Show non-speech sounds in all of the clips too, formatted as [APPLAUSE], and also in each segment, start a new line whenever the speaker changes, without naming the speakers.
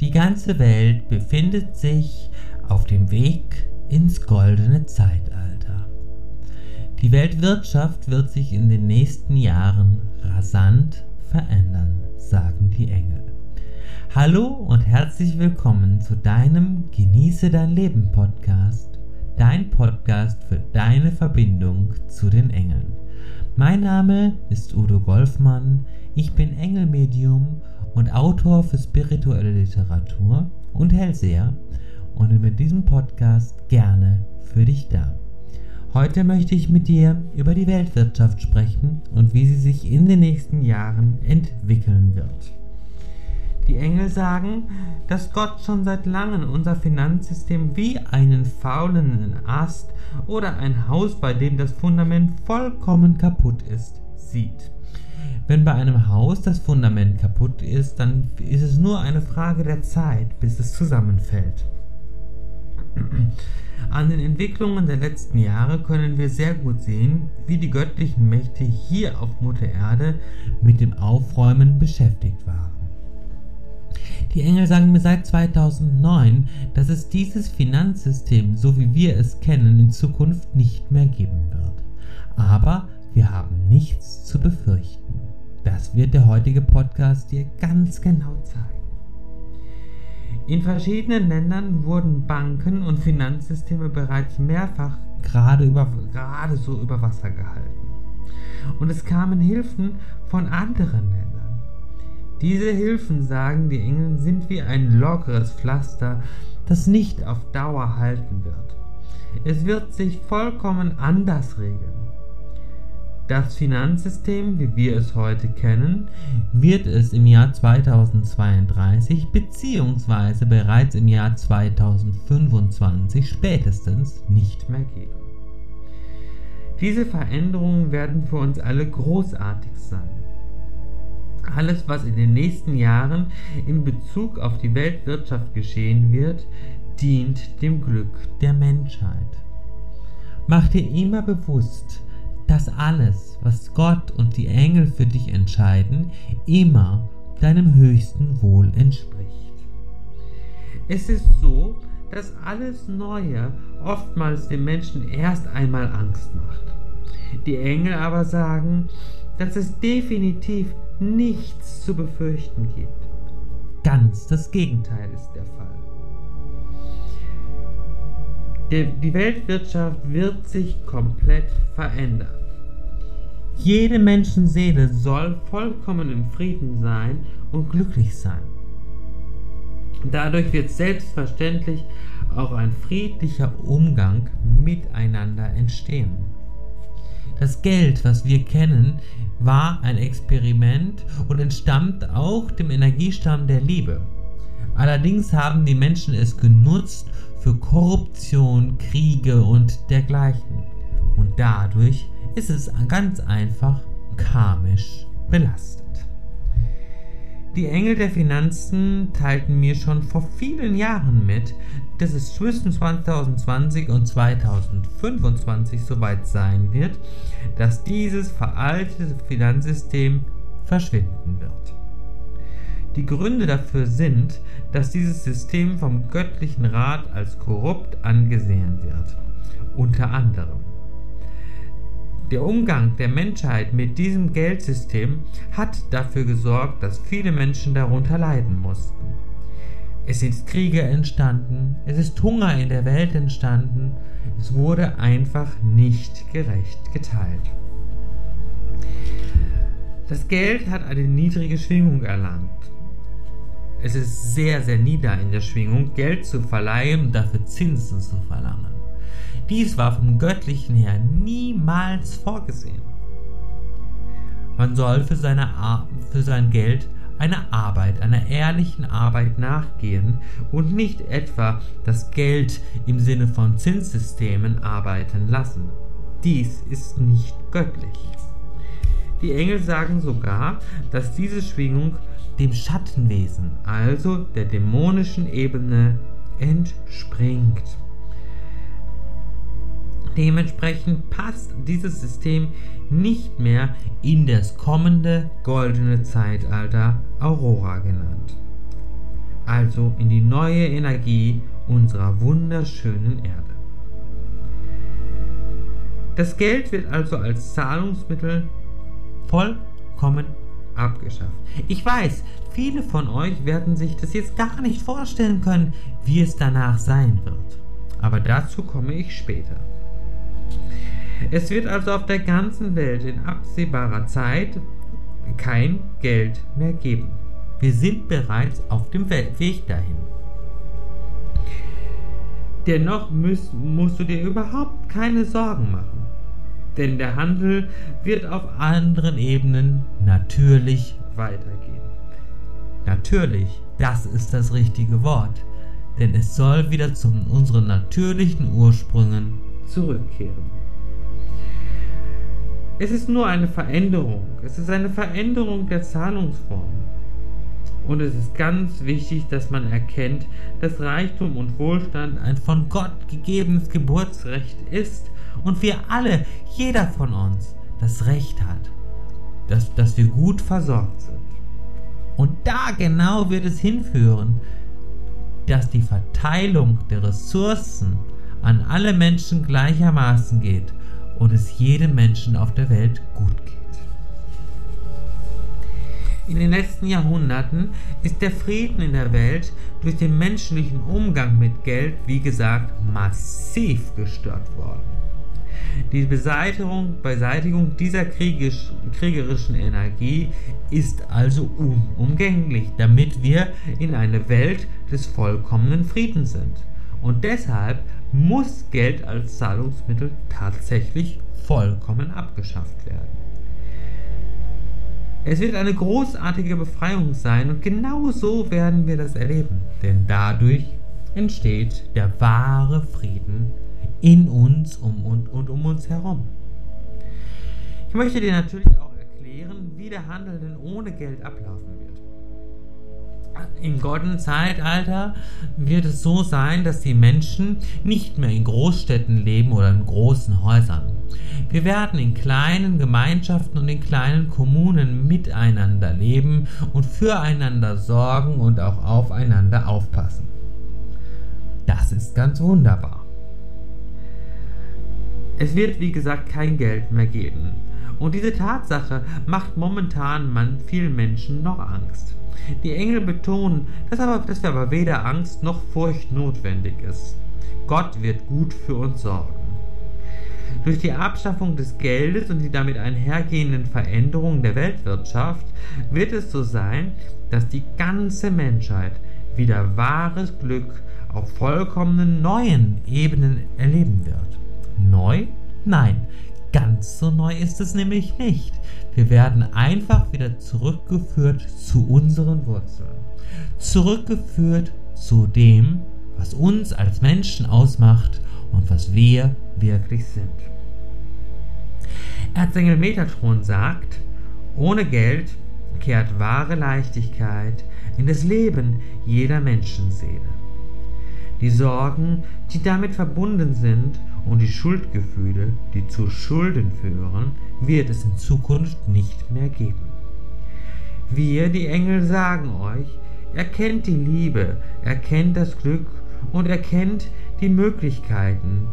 Die ganze Welt befindet sich auf dem Weg ins goldene Zeitalter. Die Weltwirtschaft wird sich in den nächsten Jahren rasant verändern, sagen die Engel. Hallo und herzlich willkommen zu deinem Genieße dein Leben Podcast, dein Podcast für deine Verbindung zu den Engeln. Mein Name ist Udo Golfmann, ich bin Engelmedium und Autor für spirituelle Literatur und Hellseher und bin mit diesem Podcast gerne für dich da. Heute möchte ich mit dir über die Weltwirtschaft sprechen und wie sie sich in den nächsten Jahren entwickeln wird. Die Engel sagen, dass Gott schon seit langem unser Finanzsystem wie einen faulen Ast oder ein Haus, bei dem das Fundament vollkommen kaputt ist, sieht. Wenn bei einem Haus das Fundament kaputt ist, dann ist es nur eine Frage der Zeit, bis es zusammenfällt. An den Entwicklungen der letzten Jahre können wir sehr gut sehen, wie die göttlichen Mächte hier auf Mutter Erde mit dem Aufräumen beschäftigt waren. Die Engel sagen mir seit 2009, dass es dieses Finanzsystem, so wie wir es kennen, in Zukunft nicht mehr geben wird. Aber wir haben nichts zu befürchten. Das wird der heutige Podcast dir ganz genau zeigen. In verschiedenen Ländern wurden Banken und Finanzsysteme bereits mehrfach gerade, über, gerade so über Wasser gehalten. Und es kamen Hilfen von anderen Ländern. Diese Hilfen, sagen die Engel, sind wie ein lockeres Pflaster, das nicht auf Dauer halten wird. Es wird sich vollkommen anders regeln. Das Finanzsystem, wie wir es heute kennen, wird es im Jahr 2032 bzw. bereits im Jahr 2025 spätestens nicht mehr geben. Diese Veränderungen werden für uns alle großartig sein. Alles, was in den nächsten Jahren in Bezug auf die Weltwirtschaft geschehen wird, dient dem Glück der Menschheit. Mach dir immer bewusst, dass alles, was Gott und die Engel für dich entscheiden, immer deinem höchsten Wohl entspricht. Es ist so, dass alles Neue oftmals den Menschen erst einmal Angst macht. Die Engel aber sagen, dass es definitiv nichts zu befürchten gibt. Ganz das Gegenteil ist der Fall. Die Weltwirtschaft wird sich komplett verändern. Jede Menschenseele soll vollkommen im Frieden sein und glücklich sein. Dadurch wird selbstverständlich auch ein friedlicher Umgang miteinander entstehen. Das Geld, was wir kennen, war ein Experiment und entstammt auch dem Energiestamm der Liebe. Allerdings haben die Menschen es genutzt für Korruption, Kriege und dergleichen. Und dadurch ist es ganz einfach karmisch belastet. Die Engel der Finanzen teilten mir schon vor vielen Jahren mit, dass es zwischen 2020 und 2025 soweit sein wird, dass dieses veraltete Finanzsystem verschwinden wird. Die Gründe dafür sind, dass dieses System vom göttlichen Rat als korrupt angesehen wird. Unter anderem der Umgang der Menschheit mit diesem Geldsystem hat dafür gesorgt, dass viele Menschen darunter leiden mussten. Es sind Kriege entstanden, es ist Hunger in der Welt entstanden, es wurde einfach nicht gerecht geteilt. Das Geld hat eine niedrige Schwingung erlangt. Es ist sehr, sehr nieder in der Schwingung, Geld zu verleihen und dafür Zinsen zu verlangen. Dies war vom Göttlichen her niemals vorgesehen. Man soll für, seine für sein Geld einer Arbeit, einer ehrlichen Arbeit nachgehen und nicht etwa das Geld im Sinne von Zinssystemen arbeiten lassen. Dies ist nicht göttlich. Die Engel sagen sogar, dass diese Schwingung dem Schattenwesen, also der dämonischen Ebene, entspringt. Dementsprechend passt dieses System nicht mehr in das kommende goldene Zeitalter Aurora genannt. also in die neue Energie unserer wunderschönen Erde. Das Geld wird also als Zahlungsmittel vollkommen abgeschafft. Ich weiß, viele von euch werden sich das jetzt gar nicht vorstellen können, wie es danach sein wird. Aber dazu komme ich später. Es wird also auf der ganzen Welt in absehbarer Zeit kein Geld mehr geben. Wir sind bereits auf dem Weg dahin. Dennoch musst, musst du dir überhaupt keine Sorgen machen, denn der Handel wird auf anderen Ebenen natürlich weitergehen. Natürlich, das ist das richtige Wort, denn es soll wieder zu unseren natürlichen Ursprüngen zurückkehren. Es ist nur eine Veränderung. Es ist eine Veränderung der Zahlungsform. Und es ist ganz wichtig, dass man erkennt, dass Reichtum und Wohlstand ein von Gott gegebenes Geburtsrecht ist und wir alle, jeder von uns, das Recht hat, dass, dass wir gut versorgt sind. Und da genau wird es hinführen, dass die Verteilung der Ressourcen an alle Menschen gleichermaßen geht und es jedem Menschen auf der Welt gut geht. In den letzten Jahrhunderten ist der Frieden in der Welt durch den menschlichen Umgang mit Geld, wie gesagt, massiv gestört worden. Die Beseitigung, Beseitigung dieser kriegisch, kriegerischen Energie ist also unumgänglich, damit wir in eine Welt des vollkommenen Friedens sind. Und deshalb muss Geld als Zahlungsmittel tatsächlich vollkommen abgeschafft werden. Es wird eine großartige Befreiung sein und genau so werden wir das erleben, denn dadurch entsteht der wahre Frieden in uns um und, und um uns herum. Ich möchte dir natürlich auch erklären, wie der Handel denn ohne Geld ablaufen im goldenen Zeitalter wird es so sein, dass die Menschen nicht mehr in Großstädten leben oder in großen Häusern. Wir werden in kleinen Gemeinschaften und in kleinen Kommunen miteinander leben und füreinander sorgen und auch aufeinander aufpassen. Das ist ganz wunderbar. Es wird, wie gesagt, kein Geld mehr geben. Und diese Tatsache macht momentan man vielen Menschen noch Angst. Die Engel betonen, dass, aber, dass wir aber weder Angst noch Furcht notwendig ist. Gott wird gut für uns sorgen. Durch die Abschaffung des Geldes und die damit einhergehenden Veränderungen der Weltwirtschaft wird es so sein, dass die ganze Menschheit wieder wahres Glück auf vollkommenen neuen Ebenen erleben wird. Neu? Nein, Ganz so neu ist es nämlich nicht. Wir werden einfach wieder zurückgeführt zu unseren Wurzeln. Zurückgeführt zu dem, was uns als Menschen ausmacht und was wir wirklich sind. Erzengel Metatron sagt, ohne Geld kehrt wahre Leichtigkeit in das Leben jeder Menschenseele. Die Sorgen, die damit verbunden sind, und die Schuldgefühle, die zu Schulden führen, wird es in Zukunft nicht mehr geben. Wir, die Engel, sagen euch, erkennt die Liebe, erkennt das Glück und erkennt die Möglichkeiten,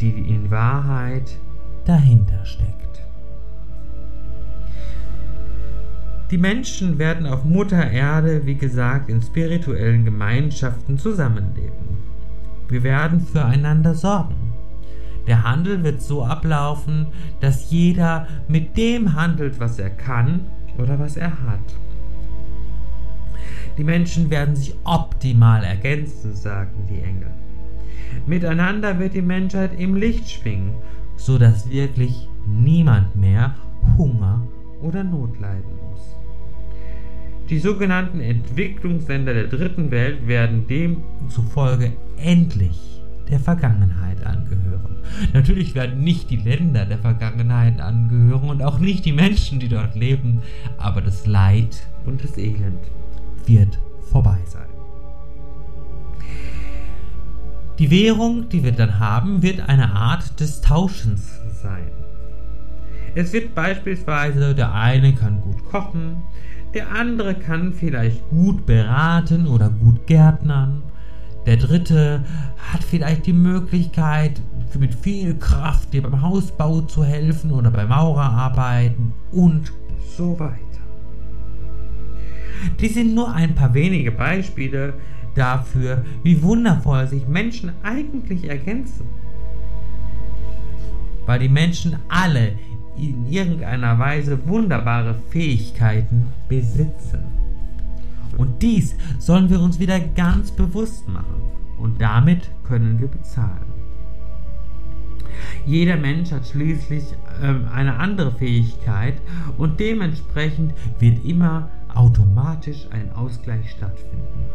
die in Wahrheit dahinter steckt. Die Menschen werden auf Mutter Erde, wie gesagt, in spirituellen Gemeinschaften zusammenleben. Wir werden füreinander sorgen. Der Handel wird so ablaufen, dass jeder mit dem handelt, was er kann oder was er hat. Die Menschen werden sich optimal ergänzen, sagen die Engel. Miteinander wird die Menschheit im Licht schwingen, so dass wirklich niemand mehr Hunger oder Not leiden muss. Die sogenannten Entwicklungsländer der dritten Welt werden demzufolge endlich der Vergangenheit angehören. Natürlich werden nicht die Länder der Vergangenheit angehören und auch nicht die Menschen, die dort leben, aber das Leid und das Elend wird vorbei sein. Die Währung, die wir dann haben, wird eine Art des Tauschens sein. Es wird beispielsweise, der eine kann gut kochen, Der andere kann vielleicht gut beraten oder gut gärtnern. Der dritte hat vielleicht die Möglichkeit, mit viel Kraft dir beim Hausbau zu helfen oder beim Maurerarbeiten und so weiter. Die sind nur ein paar wenige Beispiele dafür, wie wundervoll sich Menschen eigentlich ergänzen. Weil die Menschen alle in irgendeiner Weise wunderbare Fähigkeiten besitzen. Und dies sollen wir uns wieder ganz bewusst machen. Und damit können wir bezahlen. Jeder Mensch hat schließlich ähm, eine andere Fähigkeit und dementsprechend wird immer automatisch ein Ausgleich stattfinden.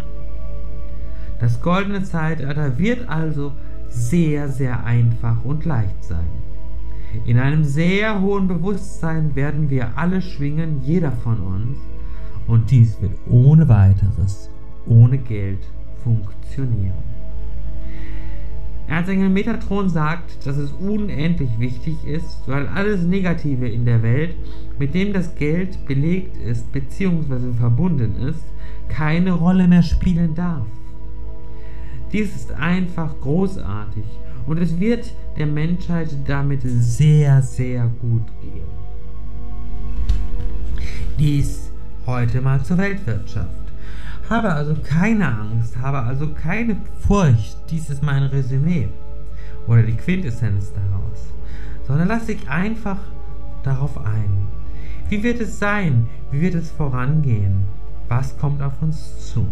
Das goldene Zeitalter wird also sehr, sehr einfach und leicht sein. In einem sehr hohen Bewusstsein werden wir alle schwingen, jeder von uns, und dies wird ohne weiteres, ohne Geld funktionieren. Erzengel Metatron sagt, dass es unendlich wichtig ist, weil alles Negative in der Welt, mit dem das Geld belegt ist bzw. verbunden ist, keine Rolle mehr spielen darf. Dies ist einfach großartig und es wird der Menschheit damit sehr, sehr gut gehen. Dies heute mal zur Weltwirtschaft. Habe also keine Angst, habe also keine Furcht, dies ist mein Resümee oder die Quintessenz daraus, sondern lass dich einfach darauf ein. Wie wird es sein? Wie wird es vorangehen? Was kommt auf uns zu?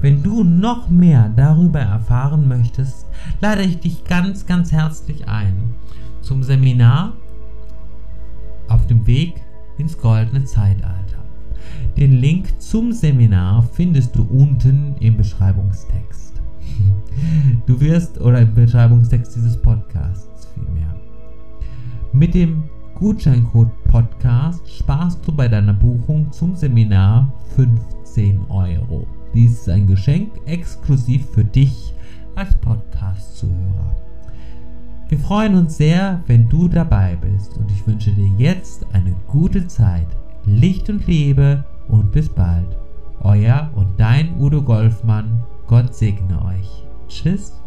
Wenn du noch mehr darüber erfahren möchtest, lade ich dich ganz, ganz herzlich ein zum Seminar auf dem Weg ins goldene Zeitalter. Den Link zum Seminar findest du unten im Beschreibungstext. [LAUGHS] Du wirst, oder im Beschreibungstext dieses Podcasts vielmehr. Mit dem Gutscheincode Podcast sparst du bei deiner Buchung zum Seminar 15 Euro. Dies ist ein Geschenk exklusiv für dich als Podcast-Zuhörer. Wir freuen uns sehr, wenn du dabei bist und ich wünsche dir jetzt eine gute Zeit. Licht und Liebe und bis bald. Euer und dein Udo Golfmann. Gott segne euch. Tschüss.